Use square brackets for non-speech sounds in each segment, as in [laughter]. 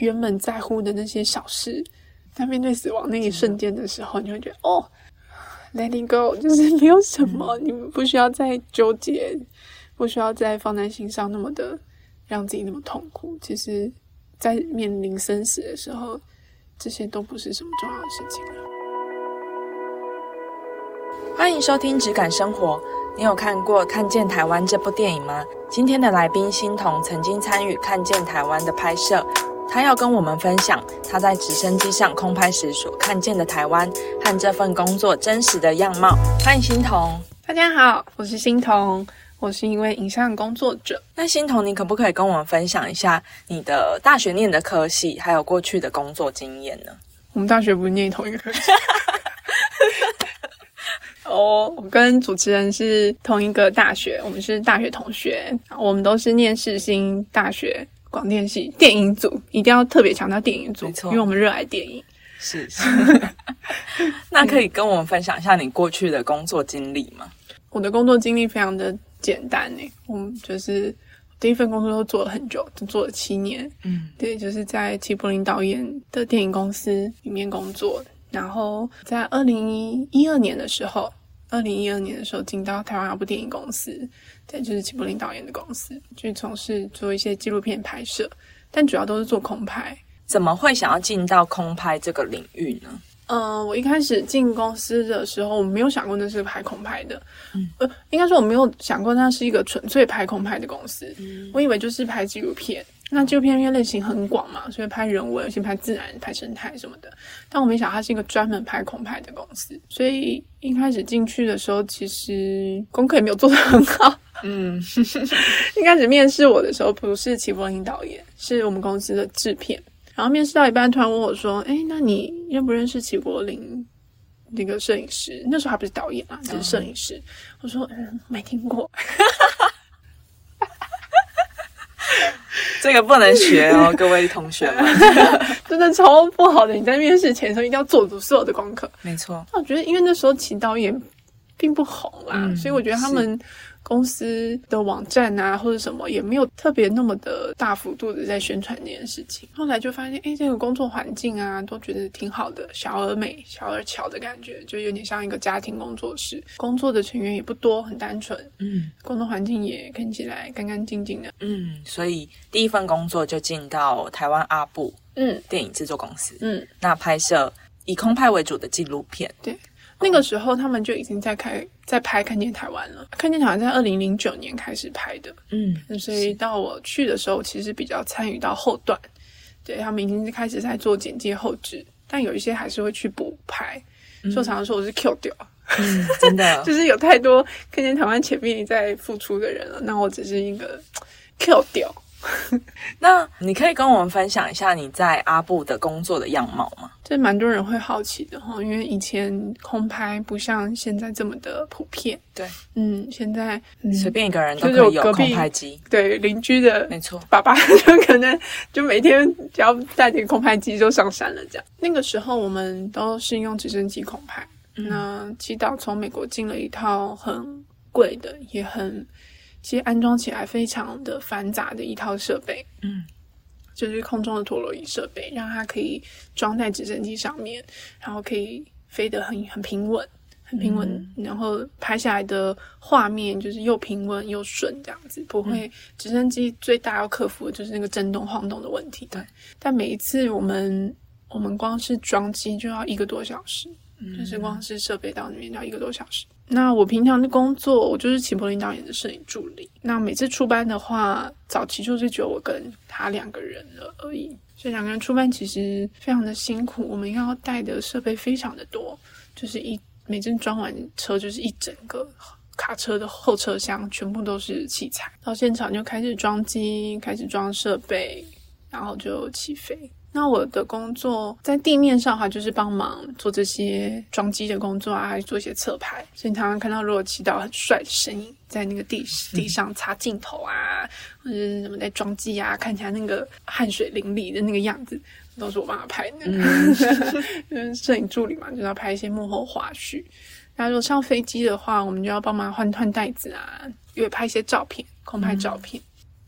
原本在乎的那些小事，在面对死亡那一瞬间的时候，你会觉得哦，letting go 就是没有什么，你们不需要再纠结，不需要再放在心上，那么的让自己那么痛苦。其实，在面临生死的时候，这些都不是什么重要的事情了。欢迎收听《质感生活》。你有看过《看见台湾》这部电影吗？今天的来宾欣桐曾经参与《看见台湾》的拍摄，他要跟我们分享他在直升机上空拍时所看见的台湾和这份工作真实的样貌。欢迎欣桐。大家好，我是欣桐，我是一位影像工作者。那欣桐，你可不可以跟我们分享一下你的大学念的科系，还有过去的工作经验呢？我们大学不是念同一个科系。[laughs] 哦，我跟主持人是同一个大学，我们是大学同学，我们都是念世新大学广电系电影组，一定要特别强调电影组，没错因为我们热爱电影。是是。[laughs] 那可以跟我们分享一下你过去的工作经历吗？我的工作经历非常的简单诶，我们就是第一份工作都做了很久，都做了七年。嗯，对，就是在齐柏林导演的电影公司里面工作，然后在二零一二年的时候，二零一二年的时候进到台湾有部电影公司，对，就是齐柏林导演的公司，去从事做一些纪录片拍摄，但主要都是做空拍。怎么会想要进到空拍这个领域呢？嗯，我一开始进公司的时候，我没有想过那是拍空拍的，呃，应该说我没有想过那是一个纯粹拍空拍的公司，我以为就是拍纪录片。那纪录片因为类型很广嘛，所以拍人文，有些拍自然、拍生态什么的。但我没想到它是一个专门拍恐拍的公司，所以一开始进去的时候，其实功课也没有做得很好。嗯，[laughs] 一开始面试我的时候，不是齐柏林导演，是我们公司的制片。然后面试到一半，突然问我说：“哎，那你认不认识齐柏林那个摄影师？那时候还不是导演啊，只是摄影师。我说：“嗯，没听过。[laughs] [laughs] 这个不能学哦，各位同学们。[laughs] 真的超不好的。你在面试前的时候一定要做足所有的功课。没错，那我觉得，因为那时候请导演并不红啦，嗯所以我觉得他们公司的网站啊或者什么也没有特别那么的大幅度的在宣传这件事情。后来就发现，哎，这个工作环境啊，都觉得挺好的，小而美、小而巧的感觉，就有点像一个家庭工作室。工作的成员也不多，很单纯，嗯工作环境也看起来干干净净的。嗯，所以第一份工作就进到台湾阿布嗯电影制作公司，嗯，那拍摄以空拍为主的纪录片。那个时候他们就已经在开在拍《看见台湾》了，《看见台湾》在二零零九年开始拍的。嗯所以到我去的时候，其实比较参与到后段，对他们已经开始在做简介后置，但有一些还是会去补拍。所以我常常说我是 Q 掉，嗯，真的 [laughs] 就是有太多看见台湾前面在付出的人了，那我只是一个 Q 掉。[laughs] 那你可以跟我们分享一下你在阿布的工作的样貌吗？这蛮多人会好奇的哈，因为以前空拍不像现在这么的普遍。对，嗯，现在、嗯、随便一个人都可以有空拍机。对邻居的没错，爸爸就可能就每天只要带点空拍机就上山了，这样。那个时候我们都是用直升机空拍。那祈祷从美国进了一套很贵的，也很其实安装起来非常的繁杂的一套设备，嗯，就是空中的陀螺仪设备，让它可以装在直升机上面，然后可以飞得很很平稳。很平稳，然后拍下来的画面就是又平稳又顺，这样子不会。直升机最大要克服的就是那个震动晃动的问题。对，但每一次我们我们光是装机就要一个多小时，嗯就是光是设备到那边要一个多小时。那我平常的工作，我就是齐柏林导演的摄影助理。那每次出班的话，早期就是只有我跟他两个人了而已，所以两个人出班其实非常的辛苦。我们要带的设备非常的多，就是一每次装完车就是一整个卡车的后车厢全部都是器材，到现场就开始装机，开始装设备，然后就起飞。那我的工作在地面上哈，就是帮忙做这些装机的工作啊，做一些侧拍。所以你常常看到，如果祈祷很帅的身影在那个地地上擦镜头啊，或者是什么在装机啊，看起来那个汗水淋漓的那个样子，都是我帮他拍的。嗯，[laughs] 摄影助理嘛，就要拍一些幕后花絮。那如果上飞机的话，我们就要帮忙换换袋子啊，也会拍一些照片，空拍照片。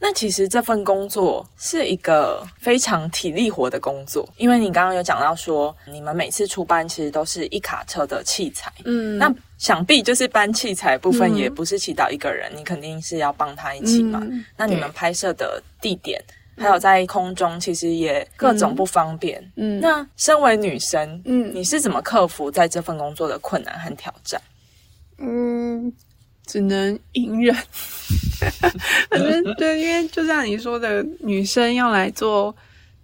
那其实这份工作是一个非常体力活的工作，因为你刚刚有讲到说，你们每次出班其实都是一卡车的器材，嗯，那想必就是搬器材部分嗯也不是祈祷一个人，你肯定是要帮他一起嘛。嗯那你们拍摄的地点，还有在空中，其实也各种不方便。嗯那身为女生，嗯你是怎么克服在这份工作的困难和挑战？嗯，只能隐忍。[laughs] 反正对，因为就像你说的，女生要来做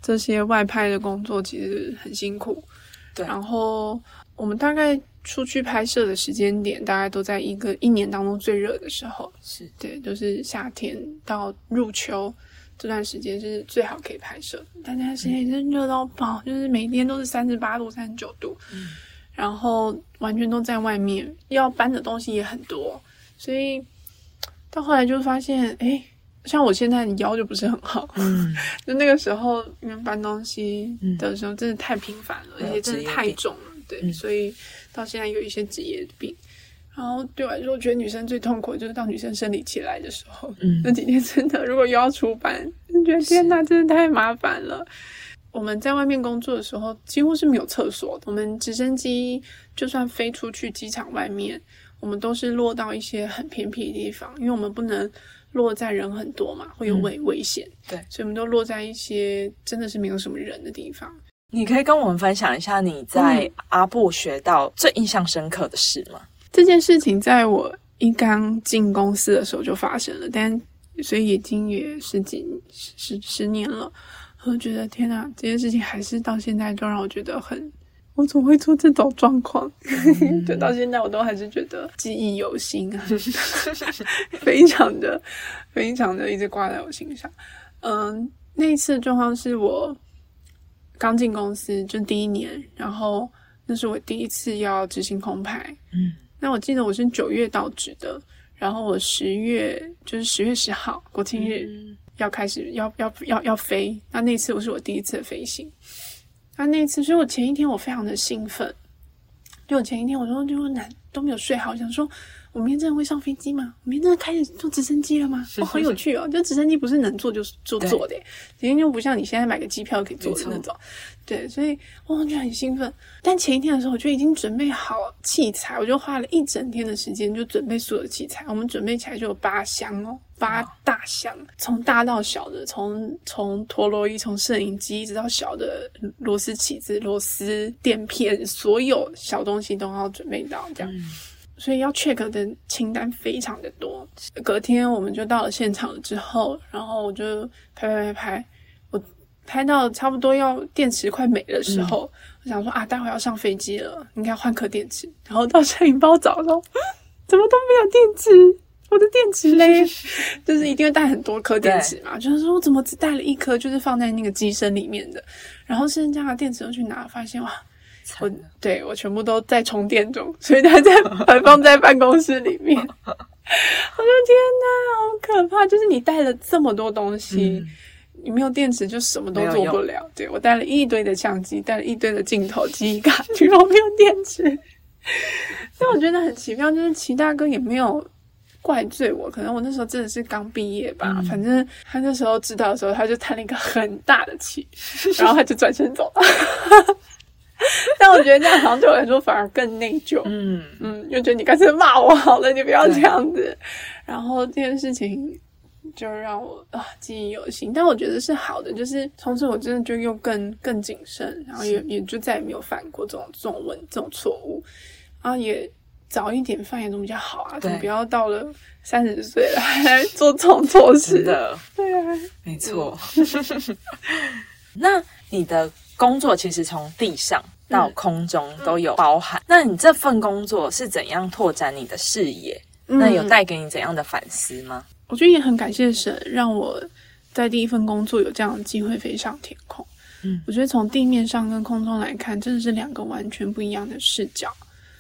这些外拍的工作，其实很辛苦。对然后我们大概出去拍摄的时间点，大概都在一个一年当中最热的时候。是对，就是夏天到入秋这段时间是最好可以拍摄的，但那段时间也是热到爆，就是每天都是三十八度、三十九度，嗯然后完全都在外面，要搬的东西也很多，所以到后来就发现，哎，像我现在腰就不是很好，嗯，就那个时候因为搬东西嗯的时候真的太频繁了，而且真的太重了，对，嗯所以到现在有一些职业病。然后对我来说，我觉得女生最痛苦的就是当女生生理期来的时候，嗯那几天真的如果又要出班，就觉得天哪，真的太麻烦了。我们在外面工作的时候，几乎是没有厕所的。我们直升机就算飞出去机场外面，我们都是落到一些很偏僻的地方，因为我们不能落在人很多嘛，会有嗯危危险。对所以我们都落在一些真的是没有什么人的地方。你可以跟我们分享一下你在嗯阿布学到最印象深刻的事吗？这件事情在我一刚进公司的时候就发生了，但所以已经也十几十十十年了，我觉得天哪，这件事情还是到现在都让我觉得很，我怎么会出这种状况？[laughs] 就到现在我都还是觉得记忆犹新啊，[laughs] 非常的非常的一直挂在我心上。嗯，那一次的状况是我刚进公司就第一年，然后那是我第一次要执行空牌。嗯那我记得我是九月到职的，然后我十月就是十月十号国庆日嗯要开始要要要要飞，那那次我是我第一次的飞行，啊那次，所以我前一天我非常的兴奋，就我前一天我都就难都没有睡好，想说我明天真的会上飞机吗？我明天真的开始坐直升机了吗？哦，很有趣哦！就直升机不是能坐就就坐的耶，直接就不像你现在买个机票可以坐的那种。对，所以我就很兴奋。但前一天的时候，我就已经准备好器材，我就花了一整天的时间就准备所有的器材。我们准备起来就有八箱哦，八大箱，从大到小的，从从陀螺仪、从摄影机，一直到小的螺丝起子、螺丝垫片，所有小东西都要准备到这样。嗯所以要 check 的清单非常的多。隔天我们就到了现场了之后，然后我就拍拍拍拍，我拍到差不多要电池快没的时候，我想说啊，待会要上飞机了，应该换颗电池。然后到摄影包找的时候，[laughs] 怎么都没有电池。我的电池嘞，[laughs] 就是一定会带很多颗电池嘛，就是说我怎么只带了一颗，就是放在那个机身里面的，然后剩下的电池又去拿，发现哇，我对我全部都在充电中，所以它在 [laughs] 摆放在办公室里面。[laughs] 我说天哪，好可怕！就是你带了这么多东西，嗯你没有电池就什么都做不了。对我带了一堆的相机，带了一堆的镜头、记忆卡，居 [laughs] 然没有电池。但我觉得很奇妙，就是齐大哥也没有怪罪我，可能我那时候真的是刚毕业吧。嗯反正他那时候知道的时候，他就叹了一个很大的气，然后他就转身走了。[laughs] 但我觉得这样好像对我来说反而更内疚。嗯嗯，就觉得你干脆骂我好了，你不要这样子。然后这件事情就让我啊记忆犹新，但我觉得是好的，就是从此我真的就又更更谨慎，然后也也就再也没有犯过这种这种问这种错误，然后也早一点犯也总比较好啊，总不要到了三十岁了还来做这种错事。的对啊，没错。[laughs] 那你的工作其实从地上到空中都有包含。那你这份工作是怎样拓展你的视野？那有嗯带给你怎样的反思吗？我觉得也很感谢神，让我在第一份工作有这样的机会飞上天空。嗯我觉得从地面上跟空中来看，真的是两个完全不一样的视角，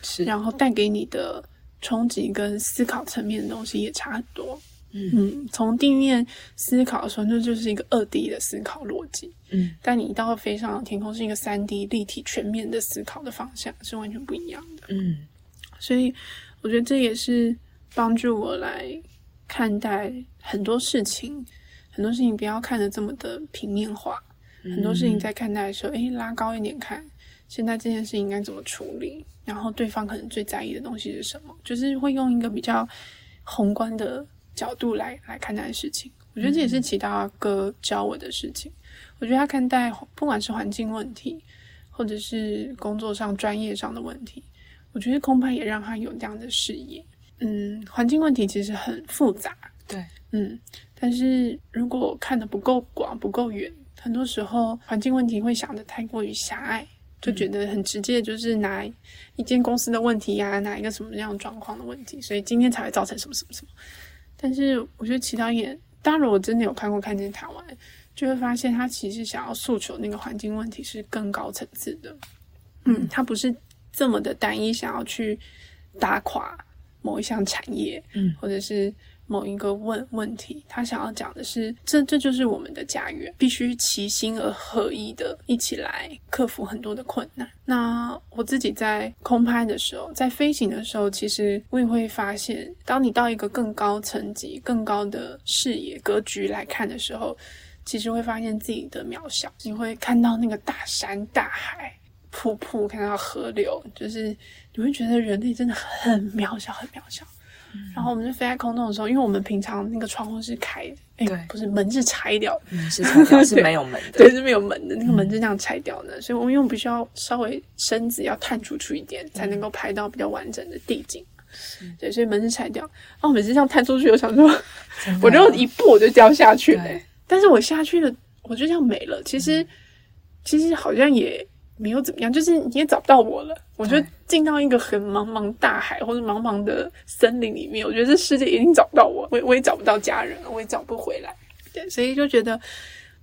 是然后带给你的冲击跟思考层面的东西也差很多。嗯。嗯，从地面思考的时候，那就是一个二 D 的思考逻辑，嗯。但你一到飞上天空，是一个三 D 立体全面的思考的方向，是完全不一样的。嗯。所以我觉得这也是帮助我来看待很多事情、很多事情不要看得这么的平面化，很多事情在看待的时候，诶，拉高一点看，现在这件事情应该怎么处理，然后对方可能最在意的东西是什么，就是会用一个比较宏观的角度来来看待事情。我觉得这也是其他哥教我的事情。我觉得他看待不管是环境问题，或者是工作上专业上的问题，我觉得空拍也让他有这样的视野。嗯，环境问题其实很复杂，对，嗯，但是如果看的不够广、不够远，很多时候环境问题会想的太过于狭隘，就觉得很直接，就是拿一间公司的问题呀，拿一个什么样状况的问题，所以今天才会造成什么什么什么。但是我觉得其他演，当然如果真的有看过《看见台湾》，就会发现他其实想要诉求那个环境问题是更高层次的，嗯，他不是这么的单一，想要去打垮。某一项产业，嗯，或者是某一个问问题，他想要讲的是，这这就是我们的家园，必须齐心而合一的一起来克服很多的困难。那我自己在空拍的时候，在飞行的时候，其实我也会发现，当你到一个更高层级、更高的视野格局来看的时候，其实会发现自己的渺小。你会看到那个大山、大海、瀑布，看到河流，就是。你会觉得人类真的很渺小，很渺小。然后我们就飞在空中的时候，因为我们平常那个窗户是开的，对，不是门是拆掉的，是拆掉是没有门的，[laughs] 对，是没有门的，那个门是这样拆掉的。所以我们用必须要稍微身子要探出去一点，才能够拍到比较完整的地景。对，所以门是拆掉。然后每次这样探出去，我想说，我就一步我就掉下去了。但是我下去了，我就这样没了。其实，其实好像也。没有怎么样，就是你也找不到我了。我觉得进到一个很茫茫大海或者茫茫的森林里面，我觉得这世界一定找不到我，我我也找不到家人，我也找不回来。对，所以就觉得，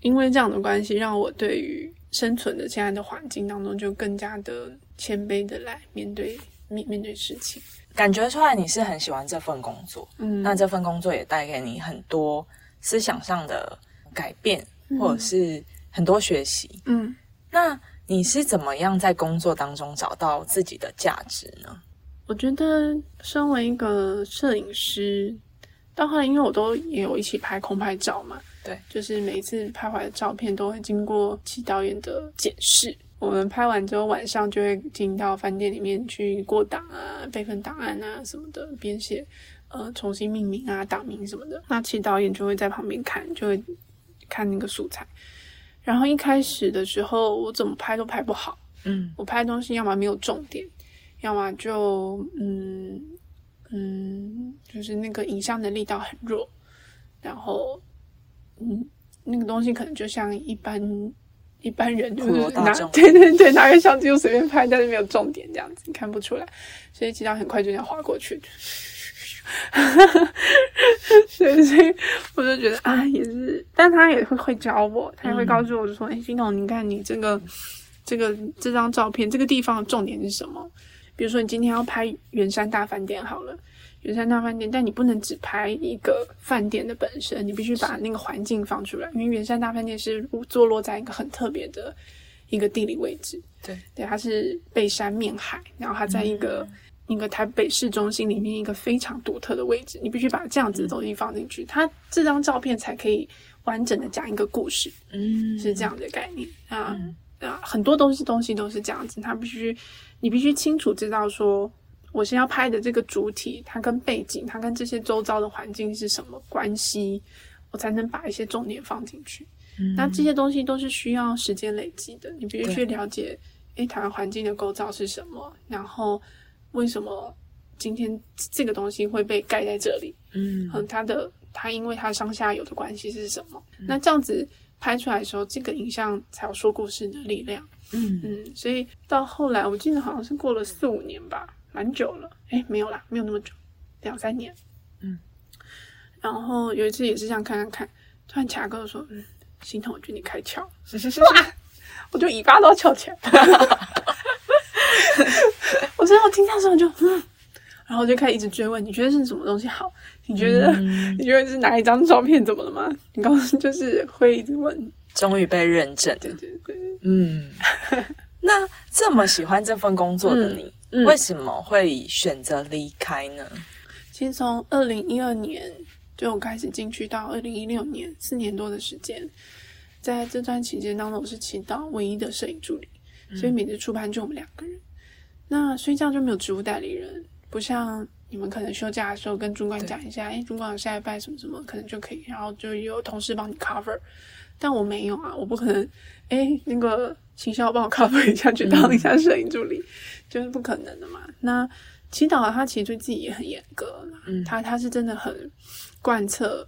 因为这样的关系，让我对于生存的现在的环境当中，就更加的谦卑的来面对面面对事情。感觉出来你是很喜欢这份工作，嗯，那这份工作也带给你很多思想上的改变，或者是很多学习，嗯，那。你是怎么样在工作当中找到自己的价值呢？我觉得，身为一个摄影师，到后来因为我都也有一起拍空拍照嘛，对，就是每一次拍回来的照片都会经过齐导演的检视。我们拍完之后，晚上就会进到饭店里面去过档啊、备份档案啊什么的，编写呃重新命名啊、档名什么的。那齐导演就会在旁边看，就会看那个素材。然后一开始的时候，我怎么拍都拍不好。嗯，我拍东西要么没有重点，要么就嗯嗯，就是那个影像的力道很弱。然后嗯，那个东西可能就像一般一般人就是拿 [laughs] 对对对拿个相机就随便拍，但是没有重点这样子，你看不出来。所以其他很快就这样划过去。[laughs] 所以，所以我就觉得啊，也是，但他也会会教我，他也会告诉我，就说：“哎，金童，你看你这个这个这张照片，这个地方的重点是什么？比如说，你今天要拍圆山大饭店好了，圆山大饭店，但你不能只拍一个饭店的本身，你必须把那个环境放出来，因为圆山大饭店是坐落在一个很特别的一个地理位置，对对，它是背山面海，然后它在一个。一个台北市中心里面一个非常独特的位置，你必须把这样子的东西放进去，它这张照片才可以完整的讲一个故事。嗯，是这样的概念啊啊，很多东西东西都是这样子，它必须你必须清楚知道说，我先要拍的这个主体，它跟背景，它跟这些周遭的环境是什么关系，我才能把一些重点放进去。那这些东西都是需要时间累积的，你必须去了解，诶，台湾环境的构造是什么，然后。为什么今天这个东西会被盖在这里？嗯，它的它因为它上下游的关系是什么？那这样子拍出来的时候，这个影像才有说故事的力量。嗯嗯，所以到后来，我记得好像是过了四五年吧，蛮久了。哎，没有啦，没有那么久，两三年。嗯，然后有一次也是这样看看看，突然卡哥说：“嗯，心疼，我觉得你开窍。[laughs] ”哇，我就尾巴都要翘起来。[laughs] [laughs] 我真的听到时候就嗯，然后就开始一直追问，你觉得是什么东西好？你觉得 [laughs] 你觉得是哪一张照片怎么了吗？你刚刚就是会一直问，终于被认证，对对对，嗯。[laughs] 那这么喜欢这份工作的你，为什么会选择离开呢？其实从二零一二年就我开始进去到二零一六年四年多的时间，在这段期间当中，我是起到唯一的摄影助理，所以每次出班就我们两个人。那睡觉就没有职务代理人，不像你们可能休假的时候跟主管讲一下，哎，主管下一拜什么什么，可能就可以，然后就有同事帮你 cover。但我没有啊，我不可能，哎，那个秦霄帮我 cover 一下，去当一下摄影助理，就是不可能的嘛。那祈祷他其实对自己也很严格，嗯，他他是真的很贯彻，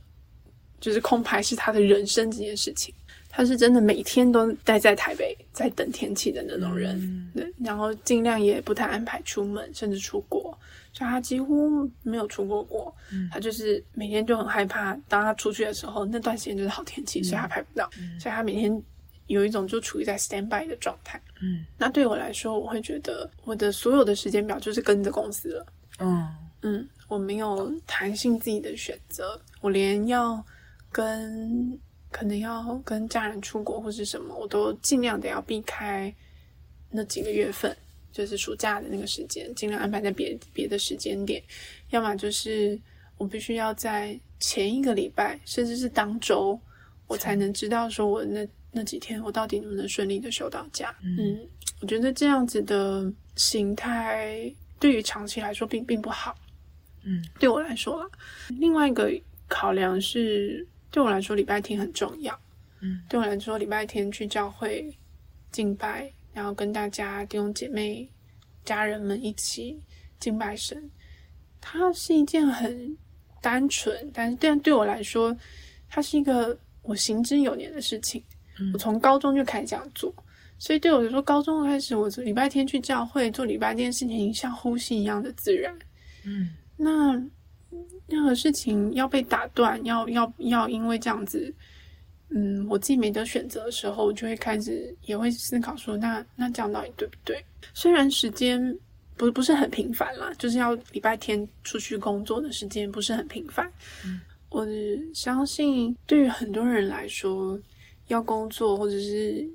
就是空拍是他的人生这件事情。他是真的每天都待在台北，在等天气的那种人，对，然后尽量也不太安排出门，甚至出国，所以他几乎没有出过国。他就是每天就很害怕，当他出去的时候，那段时间就是好天气，所以他拍不到，所以他每天有一种就处于在 stand by 的状态。嗯，那对我来说，我会觉得我的所有的时间表就是跟着公司了。嗯嗯，我没有弹性自己的选择，我连要跟。可能要跟家人出国或是什么，我都尽量的要避开那几个月份，就是暑假的那个时间，尽量安排在别别的时间点。要么就是我必须要在前一个礼拜，甚至是当周，我才能知道说我那那几天我到底能不能顺利的休到假。嗯，我觉得这样子的形态对于长期来说并并不好。嗯，对我来说啦，另外一个考量是。对我来说，礼拜天很重要。嗯，对我来说，礼拜天去教会敬拜，然后跟大家弟兄姐妹、家人们一起敬拜神，它是一件很单纯，但是但对我来说，它是一个我行之有年的事情。我从高中就开始这样做，所以对我来说，高中开始，我礼拜天去教会做礼拜这件事情，像呼吸一样的自然。嗯，那。任何事情要被打断，要要要，因为这样子，嗯，我自己没得选择的时候，我就会开始也会思考说，那那这样到底对不对？虽然时间不不是很频繁啦，就是要礼拜天出去工作的时间不是很频繁。嗯，我相信对于很多人来说，要工作或者是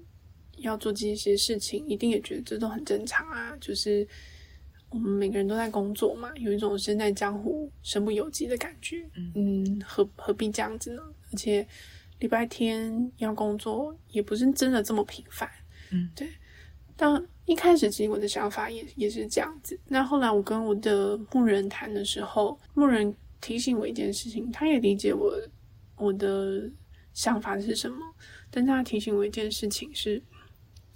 要做这些事情，一定也觉得这都很正常啊，就是。我们每个人都在工作嘛，有一种身在江湖身不由己的感觉。嗯，何何必这样子呢？而且礼拜天要工作，也不是真的这么频繁。嗯，对。但一开始其实我的想法也也是这样子。那后来我跟我的牧人谈的时候，牧人提醒我一件事情，他也理解我我的想法是什么。但他提醒我一件事情是，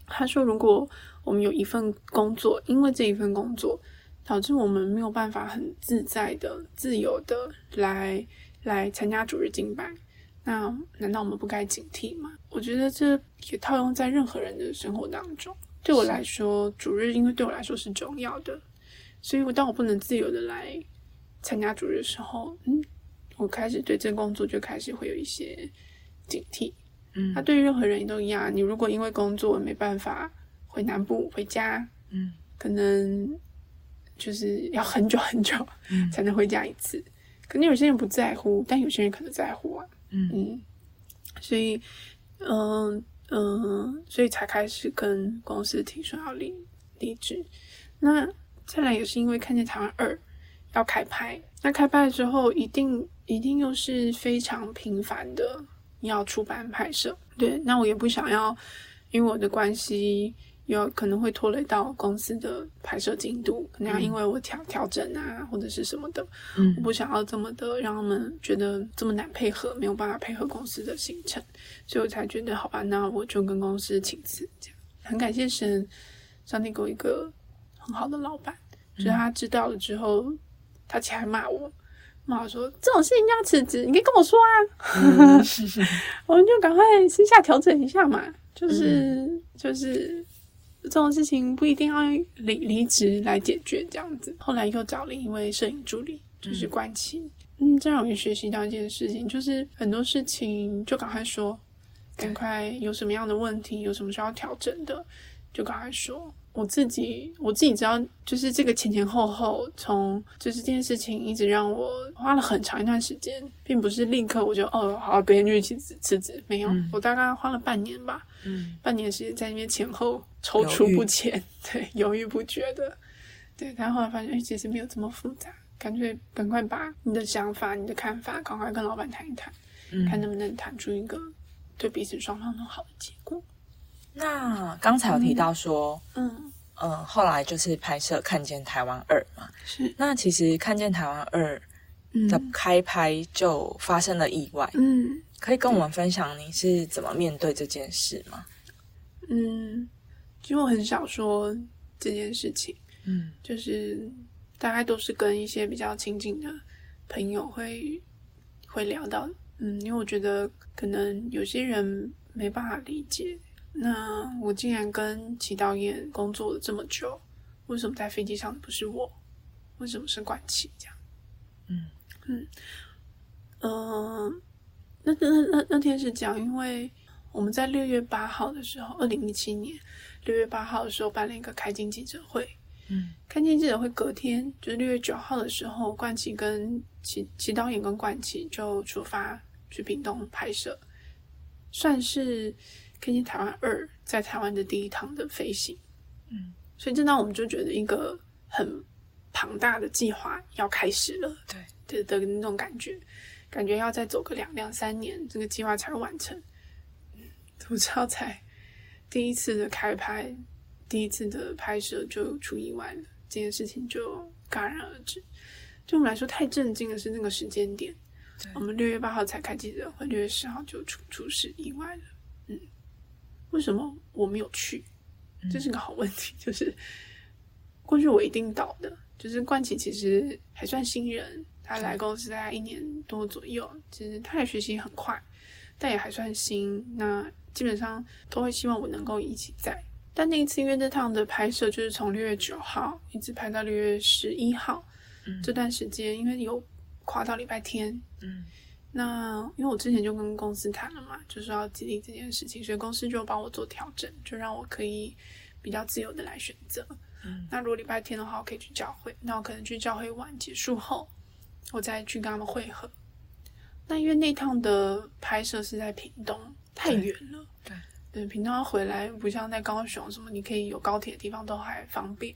他说如果。我们有一份工作，因为这一份工作导致我们没有办法很自在的、自由的来来参加主日敬拜。那难道我们不该警惕吗？我觉得这也套用在任何人的生活当中。对我来说，主日因为对我来说是重要的，所以我当我不能自由的来参加主日的时候，嗯，我开始对这工作就开始会有一些警惕。嗯，那对于任何人都一样，你如果因为工作没办法。回南部回家，嗯，可能就是要很久很久才能回家一次。可能有些人不在乎，但有些人可能在乎啊，嗯嗯，所以，嗯嗯，所以才开始跟公司提出要离离职。那再来也是因为看见台湾二要开拍，那开拍之后一定一定又是非常频繁的要出版拍摄。对，那我也不想要因为我的关系。有可能会拖累到公司的拍摄进度，可能要因为我调调整啊，或者是什么的，我不想要这么的让他们觉得这么难配合，没有办法配合公司的行程，所以我才觉得好吧，那我就跟公司请辞。这样很感谢神，上帝给我一个很好的老板，就是他知道了之后，他起来骂我，骂我说这种事情要辞职，你可以跟我说啊，[laughs] 我们就赶快私下调整一下嘛，就是就是。这种事情不一定要离离职来解决，这样子。后来又找了一位摄影助理，就是关琪。嗯，这让我学习到一件事情，就是很多事情就赶快说，赶快有什么样的问题，有什么需要调整的，就赶快说。我自己我自己知道，就是这个前前后后，从就是这件事情一直让我花了很长一段时间，并不是立刻我就哦好，别人就一起辞辞职，没有，我大概花了半年吧，嗯，[laughs] 半年时间在那边前后踌躇不前，[laughs] 对，犹豫不决的，对，但后来发现哎，其实没有这么复杂，干脆赶快把你的想法、你的看法，赶快跟老板谈一谈，嗯。看能不能谈出一个对彼此双方都好的结果。那刚才有提到说，嗯，嗯、后来就是拍摄《看见台湾二》嘛。是，那其实《看见台湾二》嗯。的开拍就发生了意外，嗯。可以跟我们分享你是怎么面对这件事吗？嗯，其实我很少说这件事情，嗯。就是大概都是跟一些比较亲近的朋友会会聊到，嗯，因为我觉得可能有些人没办法理解，那我竟然跟齐导演工作了这么久，为什么在飞机上的不是我？为什么是冠奇这样？嗯嗯呃，那那那那那天是这样，因为我们在六月八号的时候，二零一七年六月八号的时候办了一个开镜记者会。嗯开镜记者会隔天，就是六月九号的时候，冠奇跟齐齐导演跟冠奇就出发去屏东拍摄，算是《看见台湾二》在台湾的第一趟的飞行。嗯，所以这让我们就觉得一个很庞大的计划要开始了对，的的那种感觉，感觉要再走个两两三年，这个计划才会完成。嗯，怎么知道才第一次的开拍，第一次的拍摄就出意外了，这件事情就戛然而止。对我们来说太震惊的是那个时间点，我们六月八号才开记者会，六月十号就出出事意外了。嗯，为什么我没有去？这是个好问题，[laughs] 就是过去我一定到的，就是冠奇其实还算新人，他来公司大概一年多左右，其实他也学习很快，但也还算新。那基本上都会希望我能够一起在。但那一次因为这趟的拍摄就是从六月九号一直拍到六月十一号，嗯这段时间因为有跨到礼拜天，嗯那因为我之前就跟公司谈了嘛，就是要激励这件事情，所以公司就帮我做调整，就让我可以比较自由的来选择。嗯那如果礼拜天的话，我可以去教会，那我可能去教会完结束后，我再去跟他们会合。那因为那趟的拍摄是在屏东，太远了。对对，屏东要回来不像在高雄什么，你可以有高铁的地方都还方便。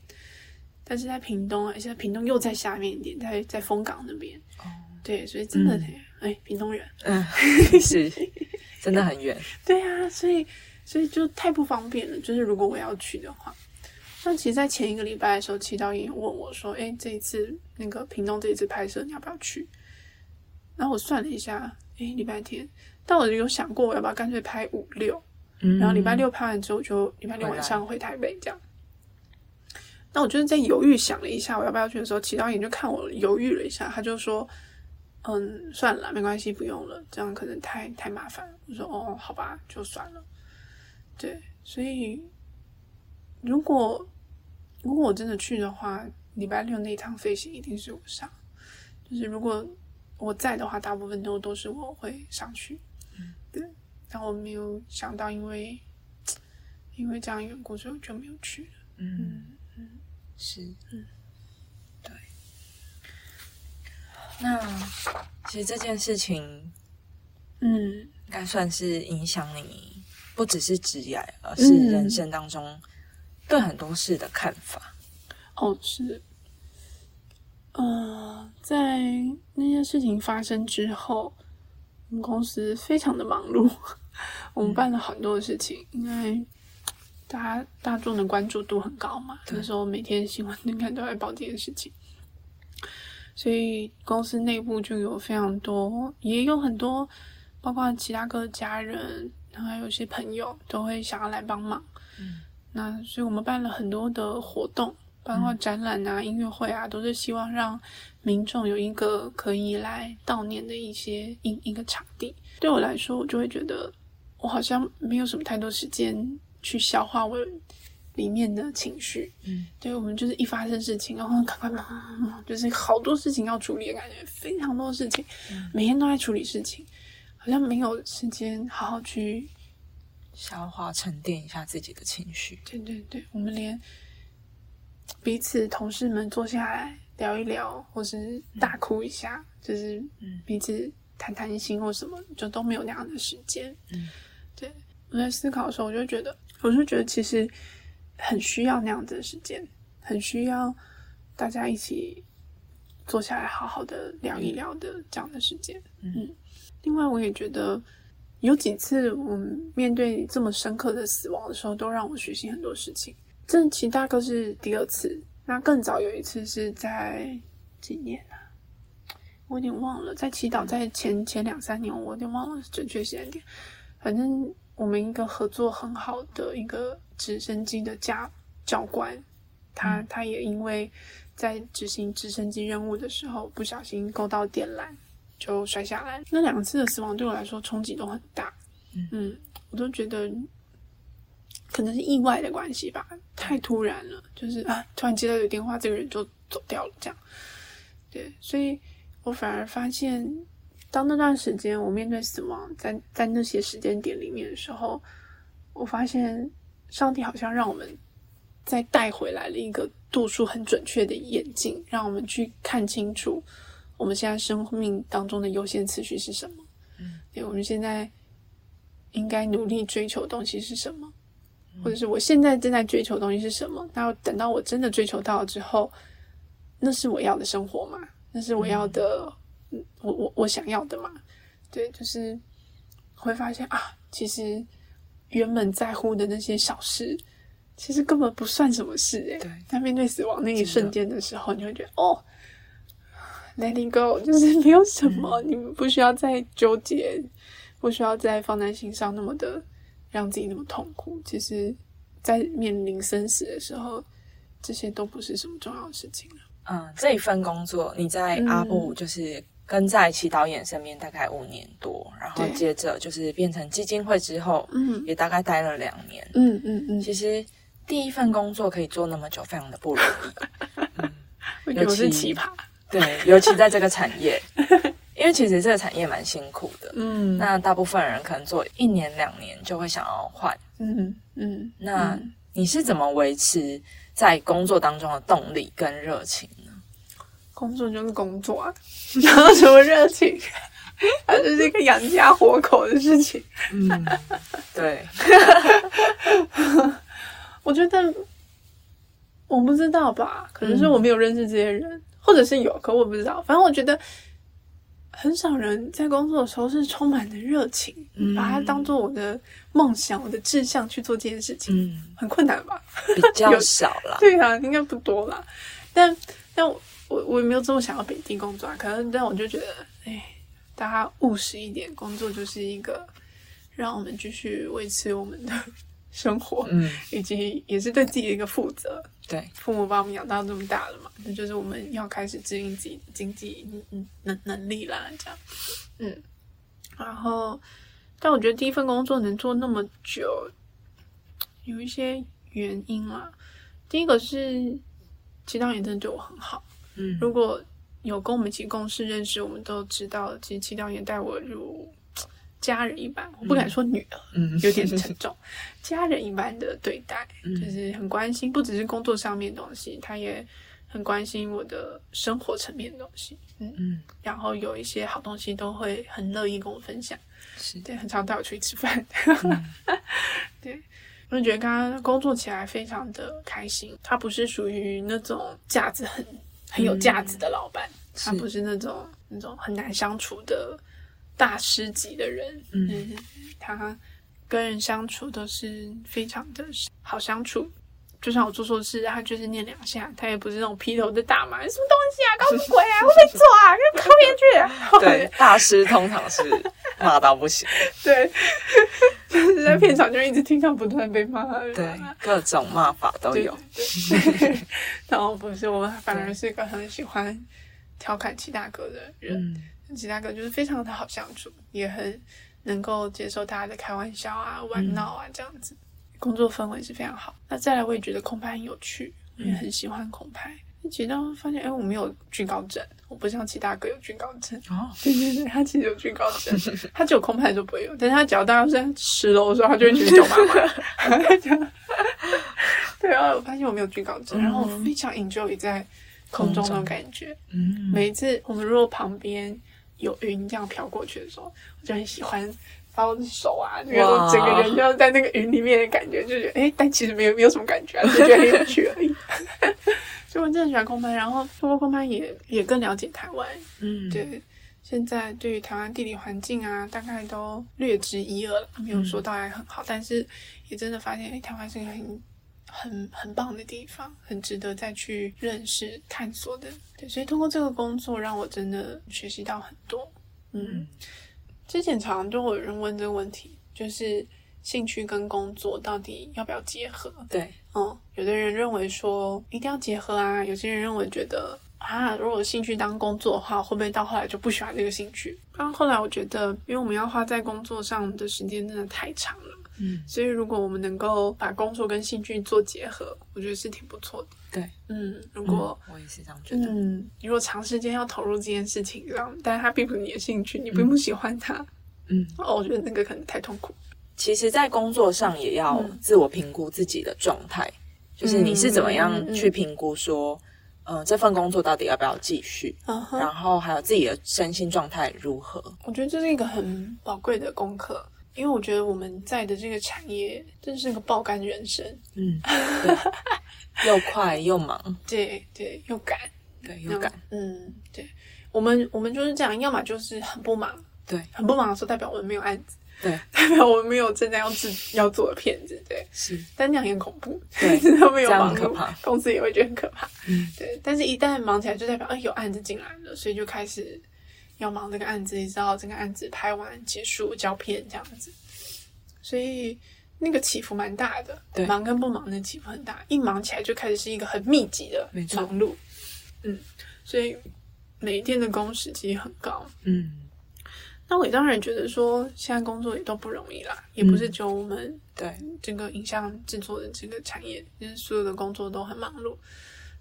但是在屏东，而且屏东又在下面一点，在在丰港那边。哦对，所以真的，嗯哎、屏东人。嗯，[laughs] 是真的很远。对啊，所以所以就太不方便了。就是如果我要去的话，那其实，在前一个礼拜的时候，齐导演问我说：“哎，这一次那个屏东这一次拍摄，你要不要去？”然后我算了一下，哎，礼拜天，但我有想过我要不要干脆拍五六，嗯然后礼拜六拍完之后，我就礼拜六晚上回台北这样。那我就是在犹豫想了一下我要不要去的时候，齐导演就看我犹豫了一下，他就说：“嗯，算了，没关系，不用了，这样可能太太麻烦。”我说：“哦，好吧，就算了。”对，所以如果如果我真的去的话，礼拜六那一趟飞行一定是我上。就是如果我在的话，大部分都都是我会上去。嗯，对。但我没有想到，因为因为这样缘故，所以我就没有去了。嗯嗯是嗯对。那其实这件事情嗯，应该算是影响你，不只是职业，而是嗯。人生当中对很多事的看法。哦，是。呃，在那件事情发生之后，我们公司非常的忙碌，我们办了很多的事情，因为大家大众的关注度很高嘛，对。那时候每天新闻应该都在报这件事情，所以公司内部就有非常多，也有很多，包括其他各家人，然后还有一些朋友都会想要来帮忙。嗯，那所以我们办了很多的活动，包括展览啊、音乐会啊，都是希望让民众有一个可以来悼念的一些一一个场地。对我来说，我就会觉得我好像没有什么太多时间去消化我里面的情绪。嗯，对我们就是一发生事情，然后赶快忙就是好多事情要处理的感觉，非常多事情，每天都在处理事情，好像没有时间好好去消化沉淀一下自己的情绪。对对对，我们连彼此同事们坐下来聊一聊，或是大哭一下，就是嗯彼此谈谈心或什么，就都没有那样的时间。嗯，对，我在思考的时候，我就觉得，我就觉得其实很需要那样子的时间，很需要大家一起坐下来好好的聊一聊的这样的时间。嗯，另外我也觉得有几次我们面对这么深刻的死亡的时候，都让我学习很多事情。这其大哥是第二次，那更早有一次是在几年啊？我有点忘了，在祈祷在前前两三年，我有点忘了准确时间点。反正我们一个合作很好的一个直升机的驾教官，他他也因为在执行直升机任务的时候不小心勾到电缆，就摔下来。那两次的死亡对我来说冲击都很大，嗯，我都觉得可能是意外的关系吧，太突然了，就是啊，突然接到有电话，这个人就走掉了，这样。对，所以。我反而发现，当那段时间我面对死亡，在在那些时间点里面的时候，我发现上帝好像让我们再带回来了一个度数很准确的眼镜，让我们去看清楚我们现在生命当中的优先次序是什么。嗯，对，我们现在应该努力追求的东西是什么，或者是我现在正在追求的东西是什么？那等到我真的追求到了之后，那是我要的生活吗？那是我要的，我我我想要的嘛？对，就是会发现啊，其实原本在乎的那些小事，其实根本不算什么事诶。对，在面对死亡那一瞬间的时候，你会觉得哦，Let it go，[laughs] 就是没有什么，你们不需要再纠结，不需要再放在心上，那么的让自己那么痛苦。其实，在面临生死的时候，这些都不是什么重要的事情了。嗯，这一份工作你在阿布就是跟在祈导演身边大概五年多，然后接着就是变成基金会之后，嗯，也大概待了两年，嗯嗯嗯。其实第一份工作可以做那么久，非常的不容易，[laughs] 嗯，尤其是奇葩，对，尤其在这个产业，[laughs] 因为其实这个产业蛮辛苦的，嗯，那大部分人可能做一年两年就会想要换，嗯嗯，那你是怎么维持？在工作当中的动力跟热情呢？工作就是工作啊，[laughs] 然后什么热情？[laughs] 它就是一个养家活口的事情。嗯，对。[laughs] 我觉得我不知道吧，可能是我没有认识这些人，或者是有，可我不知道。反正我觉得。很少人在工作的时候是充满的热情，把它当做我的梦想、我的志向去做这件事情，嗯，很困难吧？比较少了，对啊，应该不多啦。但但我我也没有这么想要北京工作啊，可能但我就觉得，哎，大家务实一点，工作就是一个让我们继续维持我们的。生活，嗯，以及也是对自己的一个负责。对，父母把我们养到这么大了嘛，那就是我们要开始经营自己的经济能能力啦，这样。嗯，然后，但我觉得第一份工作能做那么久，有一些原因啦。第一个是，其他人真的对我很好。嗯，如果有跟我们一起共事认识，我们都知道，其实齐导演待我如。家人一般，我不敢说女儿，嗯有点沉重。[laughs] 家人一般的对待，就是很关心，不只是工作上面东西，他也很关心我的生活层面的东西。嗯嗯，然后有一些好东西都会很乐意跟我分享，是对，很常带我出去吃饭。[laughs] 对，我就觉得跟他工作起来非常的开心。他不是属于那种架子很很有价值的老板，他不是那种那种很难相处的。大师级的人，嗯，他跟人相处都是非常的好相处。就像我做错事，他就是念两下，他也不是那种劈头就大骂，什么东西啊，搞什么鬼啊，会被抓啊，跟靠边去。[laughs] 对，大师通常是骂到不行。[laughs] 对，就是在片场就一直听到不断被骂。对，各种骂法都有。[laughs] 然后不是，我们反而是一个很喜欢调侃齐大哥的人。其他哥就是非常的好相处，也很能够接受大家的开玩笑啊、玩闹啊这样子，工作氛围是非常好。那再来，我也觉得空拍很有趣，我也很喜欢空拍。其实发现，哎，我没有惧高症，我不像其他哥有惧高症。哦，[laughs] 对对对，他其实有惧高症，[laughs] 他只有空拍就不会有，但是他只要大家在十楼的时候，他就会觉得叫妈妈。[laughs] 对啊，我发现我没有惧高症，然后我非常 enjoy 在空中那种感觉。嗯，每一次我们如果旁边。有云这样飘过去的时候，我就很喜欢把我的手啊，那个整个人就要在那个云里面的感觉，就觉得哎，但其实没有没有什么感觉啊，[laughs] 就觉得很有趣而已。[laughs] 所以我真的很喜欢空拍，然后通过空拍也也更了解台湾。嗯，对，现在对于台湾地理环境啊，大概都略知一二了，没有说到还很好，但是也真的发现，哎，台湾是一个很很很棒的地方，很值得再去认识探索的。对，所以通过这个工作，让我真的学习到很多。嗯，之前常常都有人问这个问题，就是兴趣跟工作到底要不要结合？对，嗯，有的人认为说一定要结合啊，有些人认为觉得啊，如果兴趣当工作的话，会不会到后来就不喜欢这个兴趣？但后来我觉得，因为我们要花在工作上的时间真的太长了，嗯，所以如果我们能够把工作跟兴趣做结合，我觉得是挺不错的。对，嗯，如果我也是这样觉得。嗯，如果长时间要投入这件事情上，但是它并不是你的兴趣，你并不喜欢它，嗯，哦，我觉得那个可能太痛苦。其实，在工作上也要自我评估自己的状态，就是你是怎么样去评估说，嗯，这份工作到底要不要继续，然后还有自己的身心状态如何。我觉得这是一个很宝贵的功课，因为我觉得我们在的这个产业真是个爆肝人生，嗯，对，又快又忙，对对，又赶，对，又赶，嗯，对，我们我们就是这样，要么就是很不忙，对，很不忙的时候代表我们没有案子，对，代表我们没有正在要制要做的片子，对，是，但那样也很恐怖，对 [laughs] 真的没有忙可怕，公司也会觉得很可怕，嗯，对，但是一旦忙起来，就代表哎有案子进来了，所以就开始要忙这个案子，一直到这个案子拍完结束胶片这样子，所以那个起伏蛮大的，对忙跟不忙的起伏很大，一忙起来就开始是一个很密集的忙碌，嗯，所以每一天的工时其实很高。嗯，那我也当然觉得说，现在工作也都不容易啦，也不是嗯只有我们对，整个影像制作的这个产业，就是所有的工作都很忙碌。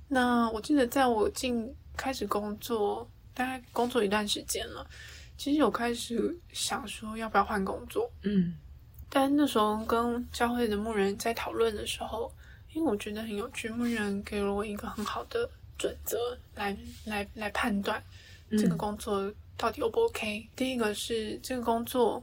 那我记得在我进开始工作，大概工作一段时间了，其实有开始想说要不要换工作，嗯。但那时候跟教会的牧人在讨论的时候，因为我觉得很有趣，牧人给了我一个很好的准则来来来判断这个嗯工作到底 O 不 OK。第一个是这个工作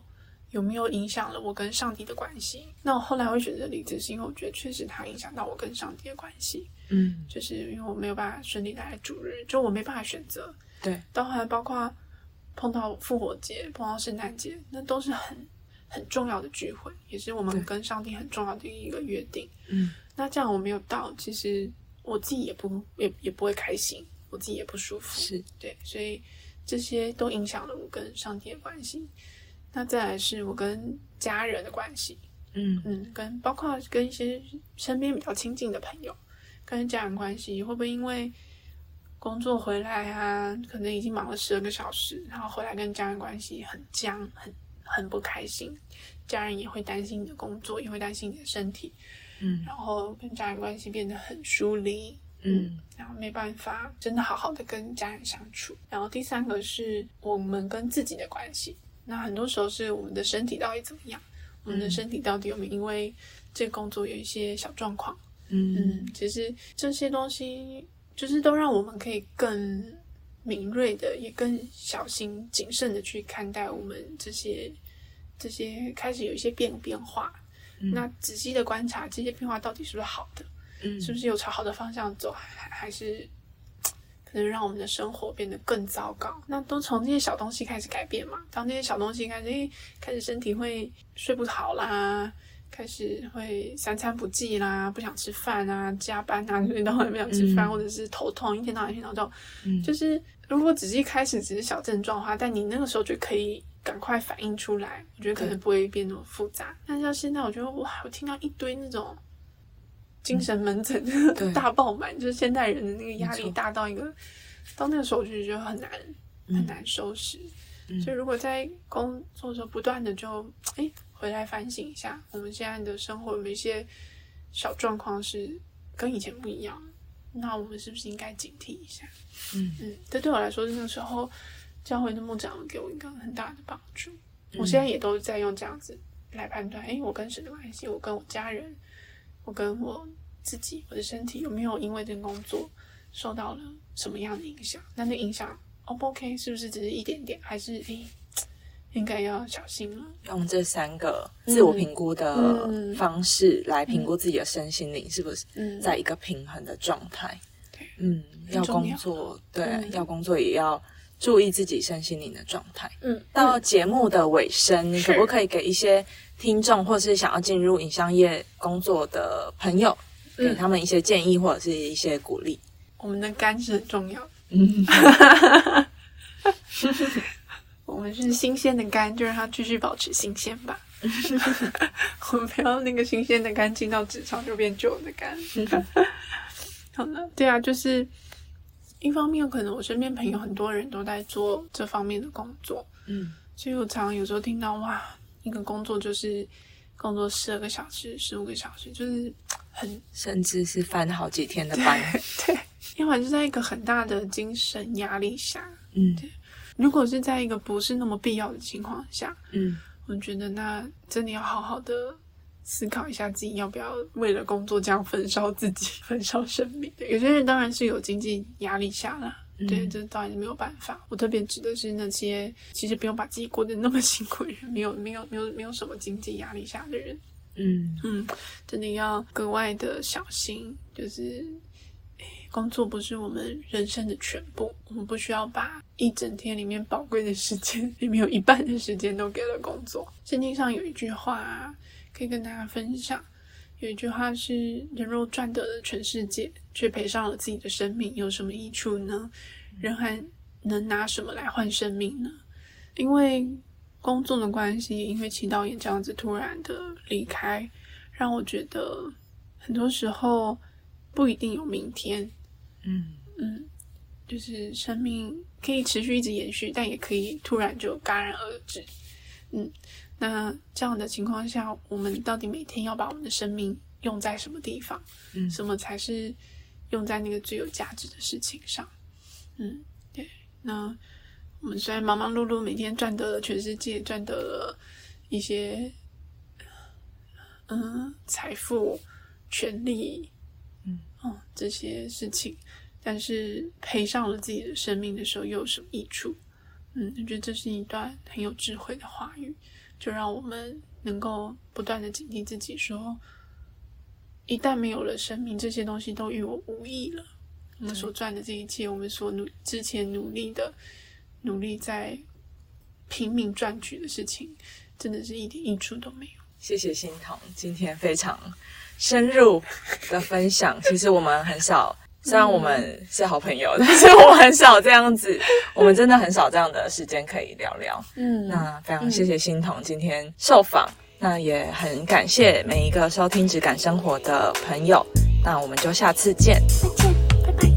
有没有影响了我跟上帝的关系。那我后来会选择离职，是因为我觉得确实它影响到我跟上帝的关系，嗯，就是因为我没有办法顺利来主日，就我没办法选择。对，到后来包括碰到复活节、碰到圣诞节，那都是很很重要的聚会，也是我们跟上帝很重要的一个约定。嗯那这样我没有到，其实我自己也不也也不会开心，我自己也不舒服。是，对，所以这些都影响了我跟上帝的关系。那再来是我跟家人的关系，嗯。嗯，跟包括跟一些身边比较亲近的朋友，跟家人关系会不会因为工作回来啊，可能已经忙了十二个小时，然后回来跟家人关系很僵，很很不开心，家人也会担心你的工作，也会担心你的身体，嗯。然后跟家人关系变得很疏离，嗯。然后没办法真的好好的跟家人相处。然后第三个是我们跟自己的关系，那很多时候是我们的身体到底怎么样，我们的身体到底有没有因为这个工作有一些小状况？嗯嗯，其实这些东西就是都让我们可以更敏锐的，也更小心谨慎的去看待我们这些这些开始有一些变变化。嗯那仔细的观察这些变化到底是不是好的，嗯是不是有朝好的方向走，还还是可能让我们的生活变得更糟糕？那都从这些小东西开始改变嘛。当这些小东西开始，诶，开始身体会睡不好啦，开始会三餐不继啦，不想吃饭啊，加班啊，一 [laughs] 天到晚不想吃饭，嗯或者是头痛，一天到晚一天到晚，嗯就是如果只是一开始只是小症状的话，但你那个时候就可以赶快反应出来，我觉得可能不会变那么复杂。但是到现在，我觉得哇，我听到一堆那种精神门诊对 [laughs] 大爆满，就是现代人的那个压力大到一个，到那个时候我就觉得很难很嗯难收拾。嗯所以如果在工作的时候不断的就哎回来反省一下，我们现在的生活有一些小状况是跟以前不一样，那我们是不是应该警惕一下？嗯嗯，这对我来说，那个时候教会的牧长给我一个很大的帮助。嗯我现在也都在用这样子来判断，哎，我跟谁的关系，我跟我家人，我跟我自己，我的身体有没有因为这个工作受到了什么样的影响？那那影响 O 不 OK？是不是只是一点点，还是诶，应该要小心了？用这三个自我评估的嗯方式来评估自己的身心灵是不是嗯，在一个平衡的状态。嗯，要工作，对，要工作也要注意自己身心灵的状态。嗯，到节目的尾声，你可不可以给一些听众或是想要进入影像业工作的朋友，给他们一些建议或者是一些鼓励？我们的肝是很重要。嗯，[laughs] 我们是新鲜的肝，就让它继续保持新鲜吧。[laughs] 我们不要那个新鲜的肝进到职场就变旧的肝。[laughs] 好了，对啊，就是一方面，可能我身边朋友很多人都在做这方面的工作，嗯，所以我常常有时候听到哇，一个工作就是工作十二个小时、十五个小时，就是很甚至是翻好几天的班，[laughs] 对，要不然就在一个很大的精神压力下，嗯对如果是在一个不是那么必要的情况下，嗯我觉得那真的要好好的思考一下自己要不要为了工作这样焚烧自己、[laughs] 焚烧生命的。有些人当然是有经济压力下啦，嗯对，这当然是没有办法。我特别指的是那些其实不用把自己过得那么辛苦的人，没有没有没有没有什么经济压力下的人，嗯嗯，真的要格外的小心，就是。诶工作不是我们人生的全部，我们不需要把一整天里面宝贵的时间，[laughs] 里面有一半的时间都给了工作。圣经上有一句话、啊、可以跟大家分享，有一句话是：“人若赚得了全世界，却赔上了自己的生命，有什么益处呢？人还能拿什么来换生命呢？”因为工作的关系，因为齐导演这样子突然的离开，让我觉得很多时候不一定有明天。嗯嗯，就是生命可以持续一直延续，但也可以突然就戛然而止。嗯，那这样的情况下，我们到底每天要把我们的生命用在什么地方？嗯什么才是用在那个最有价值的事情上？嗯，对。那我们虽然忙忙碌碌，每天赚得了全世界，赚得了一些嗯财富、权利，嗯哦这些事情，但是赔上了自己的生命的时候，又有什么益处？嗯，我觉得这是一段很有智慧的话语，就让我们能够不断的警惕自己说，一旦没有了生命，这些东西都与我无益了。我们所赚的这一切，我们所努之前努力的、努力在拼命赚取的事情，真的是一点益处都没有。谢谢欣彤今天非常深入的分享。其实我们很少，虽然我们是好朋友，[laughs] 但是我很少这样子，我们真的很少这样的时间可以聊聊。嗯那非常谢谢欣桐今天受访，那也很感谢每一个收听质感生活的朋友。那我们就下次见。再见，拜拜。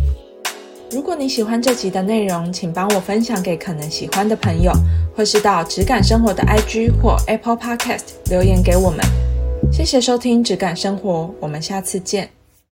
如果你喜欢这集的内容，请帮我分享给可能喜欢的朋友，或是到质感生活的 IG 或 Apple Podcast 留言给我们。谢谢收听质感生活，我们下次见。